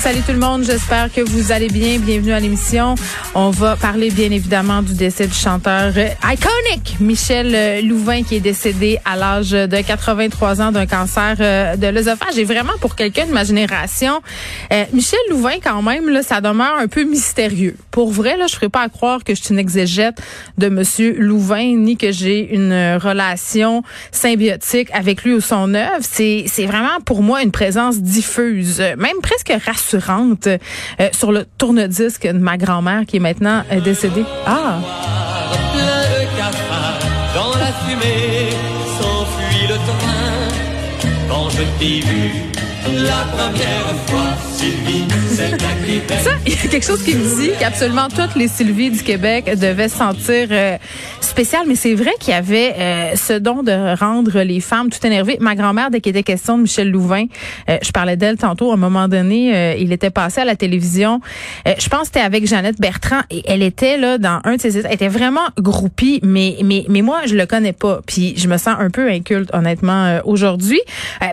Salut tout le monde, j'espère que vous allez bien. Bienvenue à l'émission. On va parler bien évidemment du décès du chanteur euh, iconic Michel euh, Louvain qui est décédé à l'âge de 83 ans d'un cancer euh, de l'œsophage. Et vraiment pour quelqu'un de ma génération, Michel Louvain quand même là, ça demeure un peu mystérieux. Pour vrai là, je ferais pas à croire que je suis une exégète de monsieur Louvain ni que j'ai une relation symbiotique avec lui ou son œuvre. C'est c'est vraiment pour moi une présence diffuse, même presque rassurante euh, sur le tourne-disque de ma grand-mère qui est maintenant euh, décédée. Ah, quand je t'ai vu la première fois Sylvie Québec ça, il y a quelque chose qui me dit qu'absolument toutes les Sylvie du Québec devaient se sentir euh, spéciales, mais c'est vrai qu'il y avait euh, ce don de rendre les femmes tout énervées. Ma grand-mère, dès qu'il était question de Michel Louvain, euh, je parlais d'elle tantôt, à un moment donné, euh, il était passé à la télévision. Euh, je pense que c'était avec Jeannette Bertrand et elle était là dans un de ses elle était vraiment groupie, mais mais mais moi je le connais pas, puis je me sens un peu inculte honnêtement euh, aujourd'hui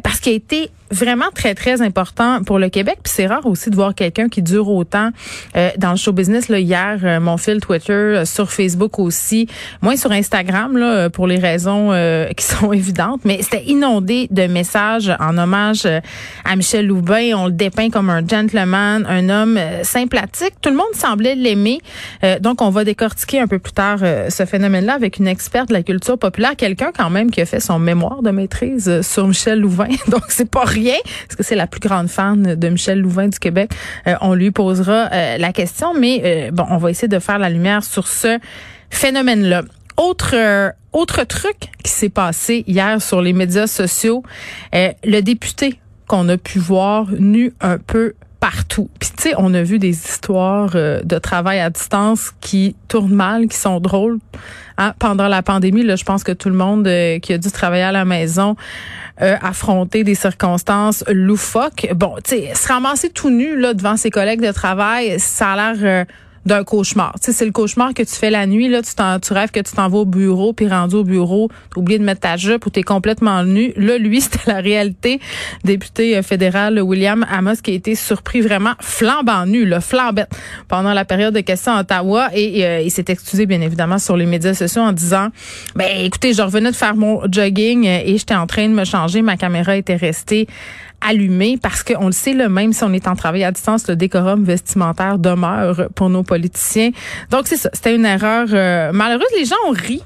parce qu'il a été vraiment très très important pour le Québec. Puis c'est rare aussi de voir quelqu'un qui dure autant euh, dans le show business là. Hier euh, mon fil Twitter euh, sur Facebook aussi. Moins sur Instagram là euh, pour les raisons qui sont évidentes. Mais c'était inondé de messages en hommage à Michel Louvain on le dépeint comme un gentleman un homme sympathique. Tout le monde semblait l'aimer. Donc on va décortiquer un peu plus tard ce phénomène là avec une experte de la culture populaire. Quelqu'un quand même qui a fait son mémoire de maîtrise sur Michel Louvain donc c'est pas rien parce que c'est la plus grande fan de Michel Louvain du Québec. Euh, on lui posera euh, la question, mais euh, bon, on va essayer de faire la lumière sur ce phénomène-là. Autre euh, autre truc qui s'est passé hier sur les médias sociaux, euh, le député qu'on a pu voir nu un peu partout. Puis tu sais, on a vu des histoires euh, de travail à distance qui tournent mal, qui sont drôles. Hein, Pendant la pandémie, là, je pense que tout le monde euh, qui a dû travailler à la maison euh, affronter des circonstances loufoques. Bon, tu sais, se ramasser tout nu là devant ses collègues de travail, ça a l'air euh, d'un cauchemar. Tu sais, c'est le cauchemar que tu fais la nuit là, tu, tu rêves que tu t'en vas au bureau, puis rendu au bureau, t'as oublié de mettre ta jupe ou t'es complètement nu. Là, lui, c'était la réalité. Député euh, fédéral William Amos qui a été surpris vraiment flambant nu, là, flambette pendant la période de questions à Ottawa et euh, il s'est excusé bien évidemment sur les médias sociaux en disant ben écoutez, je revenais de faire mon jogging euh, et j'étais en train de me changer, ma caméra était restée allumée parce qu'on le sait, là, même si on est en travail à distance, le décorum vestimentaire demeure pour nos politiciens. Donc c'est ça, c'était une erreur euh, malheureuse. Les gens ont ri.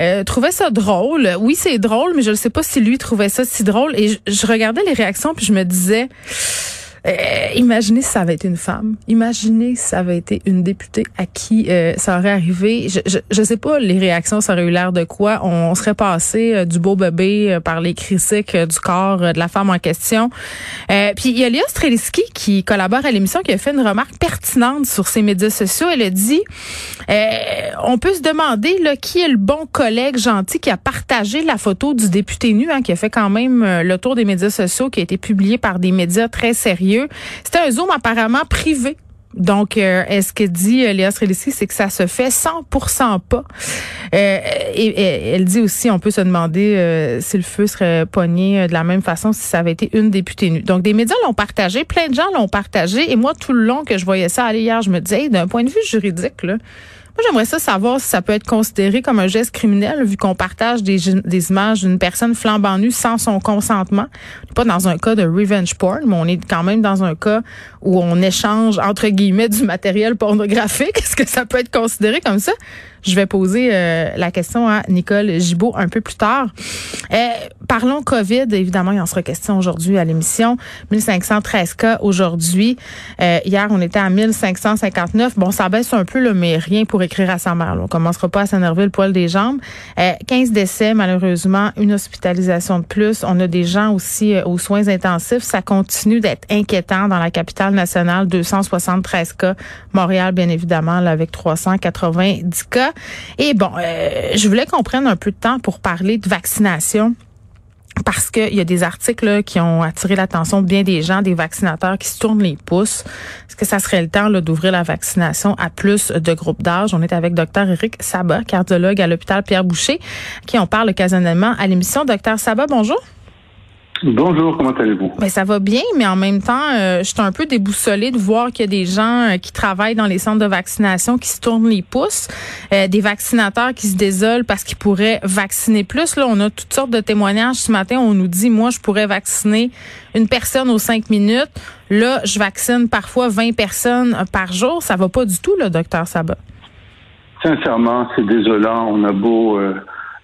Euh, trouvaient ça drôle. Oui, c'est drôle, mais je ne sais pas si lui trouvait ça si drôle. Et je regardais les réactions puis je me disais, euh, imaginez si ça avait été une femme. Imaginez si ça avait été une députée à qui euh, ça aurait arrivé. Je, je, sais pas les réactions, ça aurait eu l'air de quoi. On, serait passé euh, du beau bébé par les euh, du corps de la femme en question. Puis il y a Léa Streliski qui collabore à l'émission qui a fait une remarque pertinente sur ses médias sociaux. Elle a dit, on peut se demander là, qui est le bon collègue gentil qui a partagé la photo du député nu, hein, qui a fait quand même le tour des médias sociaux, qui a été publié par des médias très sérieux. C'était un zoom apparemment privé. Donc, euh, est-ce que dit euh, Léa c'est que ça se fait 100% pas? Euh, et, elle dit aussi, on peut se demander euh, si le feu serait pogné de la même façon si ça avait été une députée nue. Donc, des médias l'ont partagé, plein de gens l'ont partagé. Et moi, tout le long que je voyais ça aller hier, je me disais, d'un point de vue juridique, là, moi, j'aimerais ça savoir si ça peut être considéré comme un geste criminel vu qu'on partage des, images d'une personne flambant nue sans son consentement. Pas dans un cas de revenge porn, mais on est quand même dans un cas où on échange, entre guillemets, du matériel pornographique. Est-ce que ça peut être considéré comme ça? Je vais poser euh, la question à Nicole Gibault un peu plus tard. Euh, parlons COVID. Évidemment, il en sera question aujourd'hui à l'émission. 1513 cas aujourd'hui. Euh, hier, on était à 1559. Bon, ça baisse un peu, là, mais rien pour écrire à sa mère. On commencera pas à s'énerver le poil des jambes. 15 décès, malheureusement. Une hospitalisation de plus. On a des gens aussi aux soins intensifs. Ça continue d'être inquiétant dans la capitale nationale. 273 cas. Montréal, bien évidemment, là, avec 390 cas. Et bon, euh, je voulais qu'on prenne un peu de temps pour parler de vaccination parce qu'il y a des articles qui ont attiré l'attention de bien des gens, des vaccinateurs qui se tournent les pouces. Est-ce que ça serait le temps d'ouvrir la vaccination à plus de groupes d'âge? On est avec Dr Eric Sabat, cardiologue à l'hôpital Pierre Boucher, qui on parle occasionnellement à l'émission. Docteur Sabat, bonjour. Bonjour, comment allez-vous? Ben, ça va bien, mais en même temps, euh, je suis un peu déboussolée de voir qu'il y a des gens euh, qui travaillent dans les centres de vaccination qui se tournent les pouces, euh, des vaccinateurs qui se désolent parce qu'ils pourraient vacciner plus. Là, on a toutes sortes de témoignages ce matin. On nous dit, moi, je pourrais vacciner une personne aux cinq minutes. Là, je vaccine parfois 20 personnes par jour. Ça va pas du tout, le docteur Sabat. Sincèrement, c'est désolant. On a beau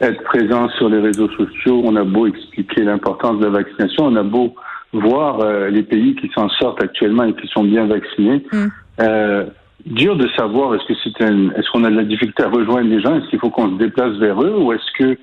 être présent sur les réseaux sociaux, on a beau expliquer l'importance de la vaccination, on a beau voir euh, les pays qui s'en sortent actuellement et qui sont bien vaccinés. Mm. Euh, dur de savoir est-ce que c'est un, est-ce qu'on a de la difficulté à rejoindre les gens, est-ce qu'il faut qu'on se déplace vers eux ou est-ce que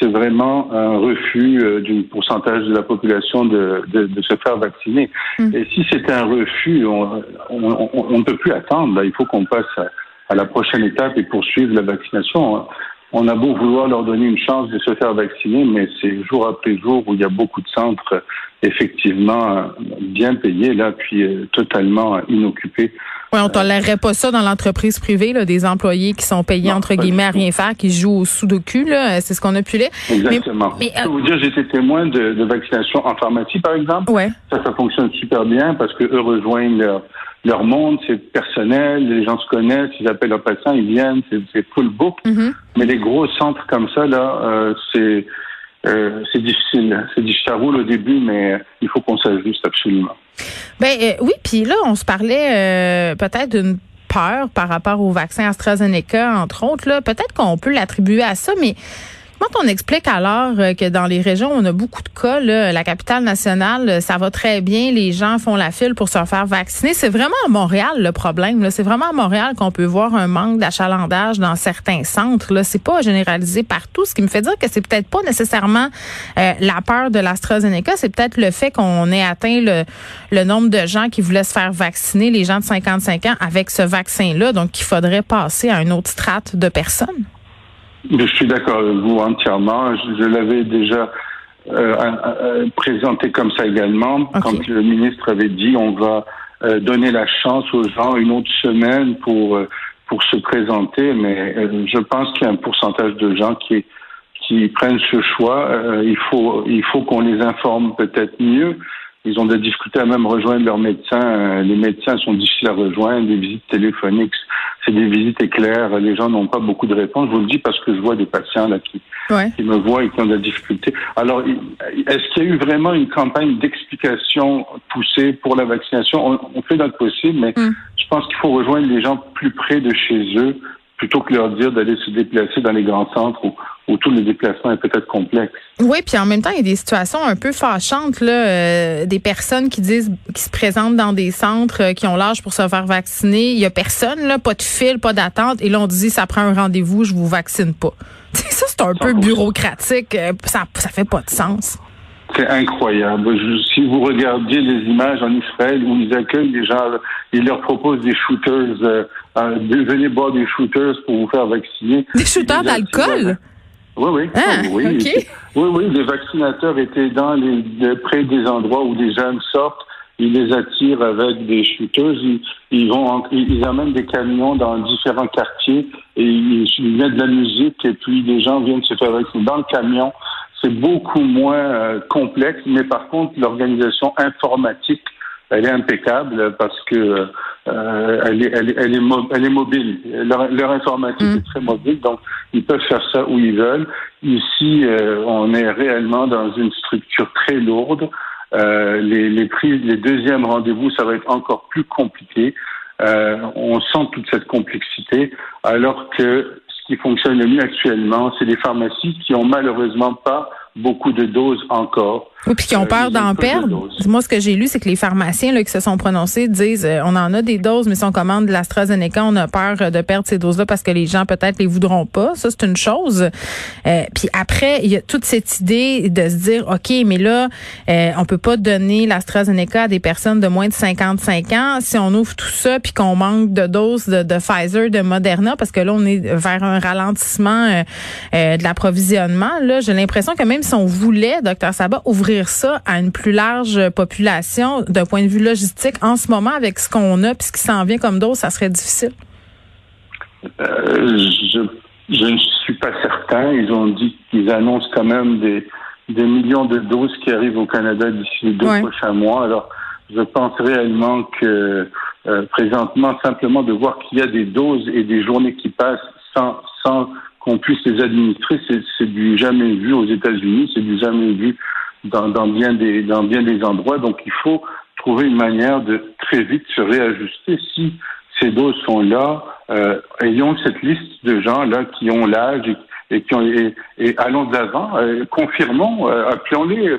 c'est vraiment un refus euh, du pourcentage de la population de, de, de se faire vacciner. Mm. Et si c'est un refus, on, ne peut plus attendre. Il faut qu'on passe à, à, la prochaine étape et poursuivre la vaccination on a beau vouloir leur donner une chance de se faire vacciner, mais c'est jour après jour où il y a beaucoup de centres effectivement bien payés, là, puis euh, totalement inoccupés. Oui, on tolérerait pas ça dans l'entreprise privée, là, des employés qui sont payés entre guillemets à rien faire, qui jouent au sudoku, là. C'est ce qu'on a pu lire. Exactement. Mais, Je peux vous dire, j'étais témoin de, de, vaccination en pharmacie, par exemple. Ouais. Ça, ça fonctionne super bien parce que eux rejoignent leur leur monde, c'est personnel, les gens se connaissent, ils appellent leurs patients, ils viennent, c'est full book. Mm-hmm. Mais les gros centres comme ça, là, euh, c'est euh, c'est difficile. C'est difficile, ça roule au début, mais il faut qu'on s'ajuste absolument. Ben euh, oui, puis là, on se parlait peut-être d'une peur par rapport au vaccin AstraZeneca, entre autres. Là, peut-être qu'on peut l'attribuer à ça, mais Comment on explique alors euh, que dans les régions, on a beaucoup de cas, la capitale nationale, ça va très bien, les gens font la file pour se faire vacciner. C'est vraiment à Montréal le problème. C'est vraiment à Montréal qu'on peut voir un manque d'achalandage dans certains centres. Là, c'est pas généralisé partout, ce qui me fait dire que c'est peut-être pas nécessairement euh, la peur de l'AstraZeneca, c'est peut-être le fait qu'on ait atteint le, nombre de gens qui voulaient se faire vacciner, les gens de 55 ans, avec ce vaccin-là. Donc, il faudrait passer à une autre strate de personnes. Je suis d'accord avec vous entièrement. Je, l'avais déjà euh, euh, présenté comme ça également, quand le ministre avait dit on va euh, donner la chance aux gens une autre semaine pour pour se présenter, mais je pense qu'il y a un pourcentage de gens qui qui prennent ce choix. il faut il faut qu'on les informe peut-être mieux. Ils ont des difficultés à même rejoindre leurs médecins. Les médecins sont difficiles à rejoindre. Les visites téléphoniques, c'est des visites éclaires. Les gens n'ont pas beaucoup de réponses. Je vous le dis parce que je vois des patients là qui, qui me voient et qui ont de la difficulté. Alors, est-ce qu'il y a eu vraiment une campagne d'explication poussée pour la vaccination? On, fait notre possible, mais mm. je pense qu'il faut rejoindre les gens plus près de chez eux plutôt que leur dire d'aller se déplacer dans les grands centres où, où tout le déplacement est peut-être complexe. Oui, puis en même temps, il y a des situations un peu fâchantes, là, euh, des personnes qui disent, qui se présentent dans des centres, euh, qui ont l'âge pour se faire vacciner. Il y a personne, là, pas de fil, pas d'attente, et là on dit, ça prend un rendez-vous, je vous vaccine pas. ça, c'est un peu bureaucratique, euh, ça, ça fait pas de sens. C'est incroyable. si vous regardiez les images en Israël où ils accueillent les gens, ils leur proposent des shooters, euh, euh venez boire des shooters pour vous faire vacciner. Des shooters d'alcool? Oui, oui. Ah, oui, oui. oui, oui. Les vaccinateurs étaient dans les, près des endroits où les jeunes sortent. Ils les attirent avec des shooters. Ils, vont, ils amènent des camions dans différents quartiers et ils, ils mettent de la musique et puis les gens viennent se faire vacciner dans le camion c'est beaucoup moins euh, complexe, mais par contre, l'organisation informatique, elle est impeccable parce que euh, elle, est, elle, est, elle, est elle, est, mobile. Leur, informatique mm. est très mobile, donc ils peuvent faire ça où ils veulent. Ici, euh, on est réellement dans une structure très lourde. les, les, prix, les deuxièmes rendez-vous, ça va être encore plus compliqué. on sent toute cette complexité, alors que qui fonctionne le mieux actuellement, c'est les pharmacies qui ont malheureusement pas beaucoup de doses encore. Oui, puis qui ont euh, peur d'en perdre. Moi, ce que j'ai lu, c'est que les pharmaciens là, qui se sont prononcés disent euh, on en a des doses, mais si on commande de l'AstraZeneca, on a peur euh, de perdre ces doses-là parce que les gens peut-être les voudront pas. Ça, c'est une chose. puis après, il y a toute cette idée de se dire OK, mais là, on peut pas donner l'AstraZeneca à des personnes de moins de 55 ans si on ouvre tout ça puis qu'on manque de doses de, de, Pfizer, de Moderna, parce que là, on est vers un ralentissement de l'approvisionnement. Là, j'ai l'impression que même si on voulait, docteur Sabat, ouvrir ça à une plus large population d'un point de vue logistique en ce moment avec ce qu'on a puis ce qui s'en vient comme dose, ça serait difficile? Euh, je, ne suis pas certain. Ils ont dit qu'ils annoncent quand même des, millions de doses qui arrivent au Canada d'ici les deux prochains mois. Alors, je pense réellement que euh, présentement, simplement de voir qu'il y a des doses et des journées qui passent sans, sans qu'on puisse les administrer, c'est du jamais vu aux États-Unis, c'est du jamais vu dans, dans, bien des, dans bien des endroits. Donc, il faut trouver une manière de très vite se réajuster. Si ces doses sont là, euh, ayons cette liste de gens là qui ont l'âge et, qui ont et, allons de l'avant, euh, confirmons, euh, appelons-les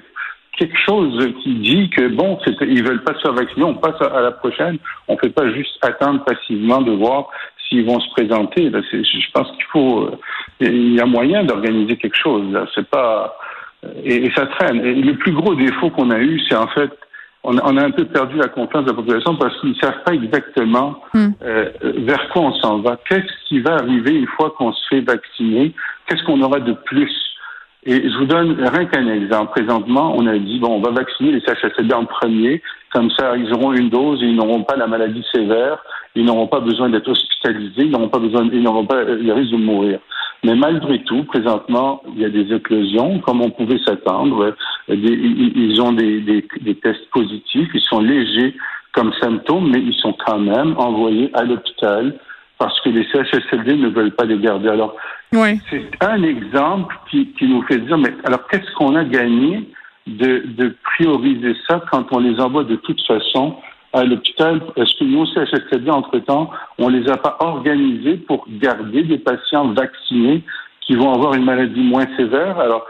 quelque chose qui dit que bon, ils veulent pas se faire vacciner, on passe à, la prochaine. On fait pas juste attendre passivement de voir s'ils vont se présenter. Je pense qu'il faut, euh, il y a moyen d'organiser quelque chose. C'est pas et, ça traîne. Et le plus gros défaut qu'on a eu, c'est en fait, on, a un peu perdu la confiance de la population parce qu'ils ne savent pas exactement hmm. euh, vers quoi on s'en va. Qu'est-ce qui va arriver une fois qu'on se fait vacciner? Qu'est-ce qu'on aura de plus? Et je vous donne rien qu'un exemple. Présentement, on a dit, bon, on va vacciner les CHSLD en premier, comme ça, ils auront une dose et ils n'auront pas la maladie sévère, ils n'auront pas besoin d'être hospitalisés, ils n'auront pas besoin, ils n'auront pas le risque de mourir. Mais malgré tout, présentement, il y a des éclosions, comme on pouvait s'attendre. Ils ont des, des, des, tests positifs, ils sont légers comme symptômes, mais ils sont quand même envoyés à l'hôpital parce que les CHSLD ne veulent pas les garder. Alors, oui. c'est un exemple qui, qui nous fait dire, mais alors qu'est-ce qu'on a gagné de, de prioriser ça quand on les envoie de toute façon à l'hôpital. Est-ce que nous, au CHSLD, entre-temps, on les a pas organisés pour garder des patients vaccinés qui vont avoir une maladie moins sévère? Alors,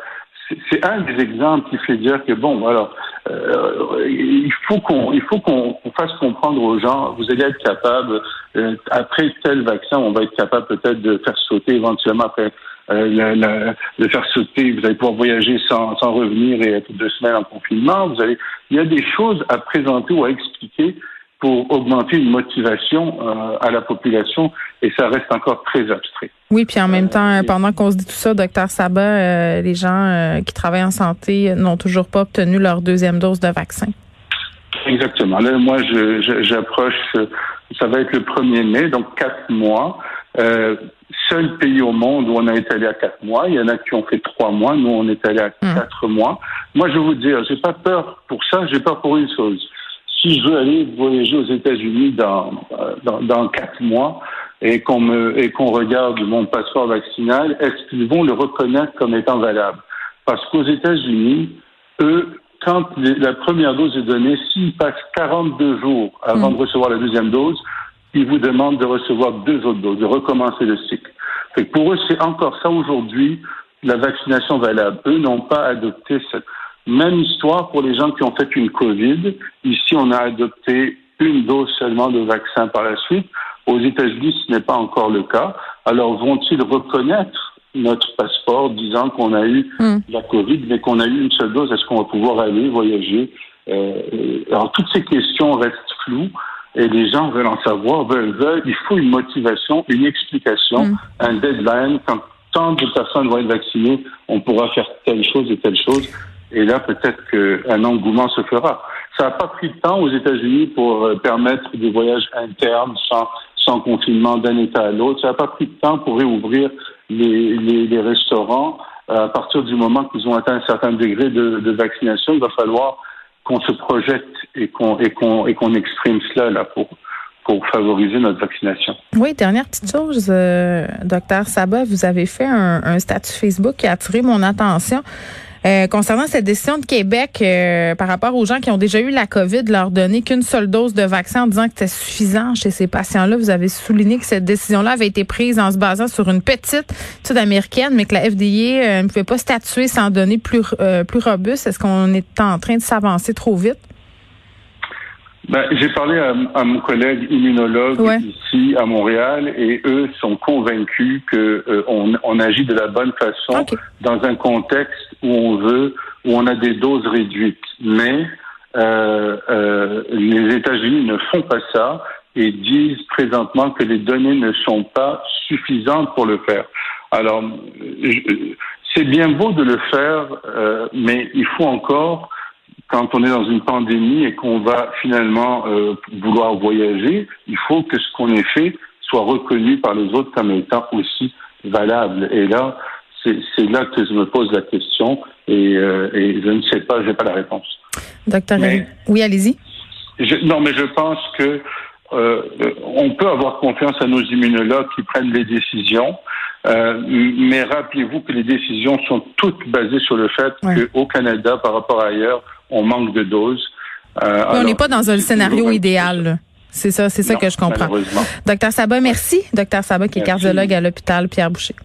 c'est un des exemples qui fait dire que bon, alors euh, il faut qu'on il faut qu'on fasse comprendre aux gens, vous allez être capable euh, après tel vaccin, on va être capable peut-être de faire sauter éventuellement après euh, de faire sauter, vous allez pouvoir voyager sans, sans revenir et être deux semaines en confinement. Vous allez, il y a des choses à présenter ou à expliquer pour augmenter une motivation euh, à la population et ça reste encore très abstrait. Oui, puis en même temps, euh, pendant qu'on se dit tout ça, docteur Sabat, les gens qui travaillent en santé n'ont toujours pas obtenu leur deuxième dose de vaccin. Exactement. Là, moi, j'approche, ça va être le 1er mai, donc quatre mois. Euh, seul pays au monde où on a été allé à quatre mois. Il y en a qui ont fait trois mois. Nous, on est allé à hmm. quatre mois. Moi, je vais vous dire, j'ai pas peur pour ça. J'ai peur pour une chose. Si je veux aller voyager aux États-Unis dans, dans, dans quatre mois et qu'on me et qu'on regarde mon passeport vaccinal, est-ce qu'ils vont le reconnaître comme étant valable? Parce qu'aux États-Unis, eux, quand la première dose est donnée, s'ils passent 42 jours avant hmm. de recevoir la deuxième dose, ils vous demandent de recevoir deux autres doses, de recommencer le cycle. Fait pour eux, c'est encore ça aujourd'hui, la vaccination valable. Eux n'ont pas adopté cette même histoire pour les gens qui ont fait une COVID. Ici, on a adopté une dose seulement de vaccin par la suite. Aux États-Unis, ce n'est pas encore le cas. Alors, vont-ils reconnaître notre passeport disant qu'on a eu hmm. la COVID, mais qu'on a eu une seule dose? Est-ce qu'on va pouvoir aller voyager? Euh, alors, toutes ces questions restent floues et les gens veulent en savoir, veulent, veulent. Il faut une motivation, une explication, mm. un deadline. Quand tant de personnes vont être vaccinées, on pourra faire telle chose et telle chose. Et là, peut-être qu'un engouement se fera. Ça n'a pas pris de temps aux États-Unis pour euh, permettre des voyages internes sans, sans confinement d'un État à l'autre. Ça n'a pas pris de temps pour réouvrir les, les, restaurants. À partir du moment qu'ils ont atteint un certain degré de, vaccination, il va falloir qu'on se projette et qu'on et qu'on et qu'on exprime cela là pour pour favoriser notre vaccination. Oui, dernière petite chose, euh, docteur Sabat, vous avez fait un, statut Facebook qui a attiré mon attention. Euh, concernant cette décision de Québec euh, par rapport aux gens qui ont déjà eu la COVID, leur donner qu'une seule dose de vaccin en disant que c'était suffisant chez ces patients-là, vous avez souligné que cette décision-là avait été prise en se basant sur une petite étude américaine, mais que la FDA euh, ne pouvait pas statuer sans donner plus, plus robuste. Est-ce qu'on est en train de s'avancer trop vite? Ben, j'ai parlé à, mon collègue immunologue ici à Montréal et eux sont convaincus que euh, on, agit de la bonne façon dans un contexte où on veut, où on a des doses réduites. Mais euh, euh, les États-Unis ne font pas ça et disent présentement que les données ne sont pas suffisantes pour le faire. Alors, c'est bien beau de le faire, mais il faut encore quand on est dans une pandémie et qu'on va finalement euh, vouloir voyager, il faut que ce qu'on ait fait soit reconnu par les autres comme étant aussi valable. Et là, c'est là que je me pose la question et, euh, et je ne sais pas, je n'ai pas la réponse. Docteur, oui, allez-y. non, mais je pense que euh, on peut avoir confiance à nos immunologues qui prennent les décisions, euh, mais rappelez-vous que les décisions sont toutes basées sur le fait qu'au Canada, par rapport à ailleurs, on manque de doses. Euh, on n'est pas dans un scénario idéal. C'est ça, c'est ça que je comprends. Docteur Sabat, merci. Docteur Sabat, qui est cardiologue à l'hôpital Pierre Boucher.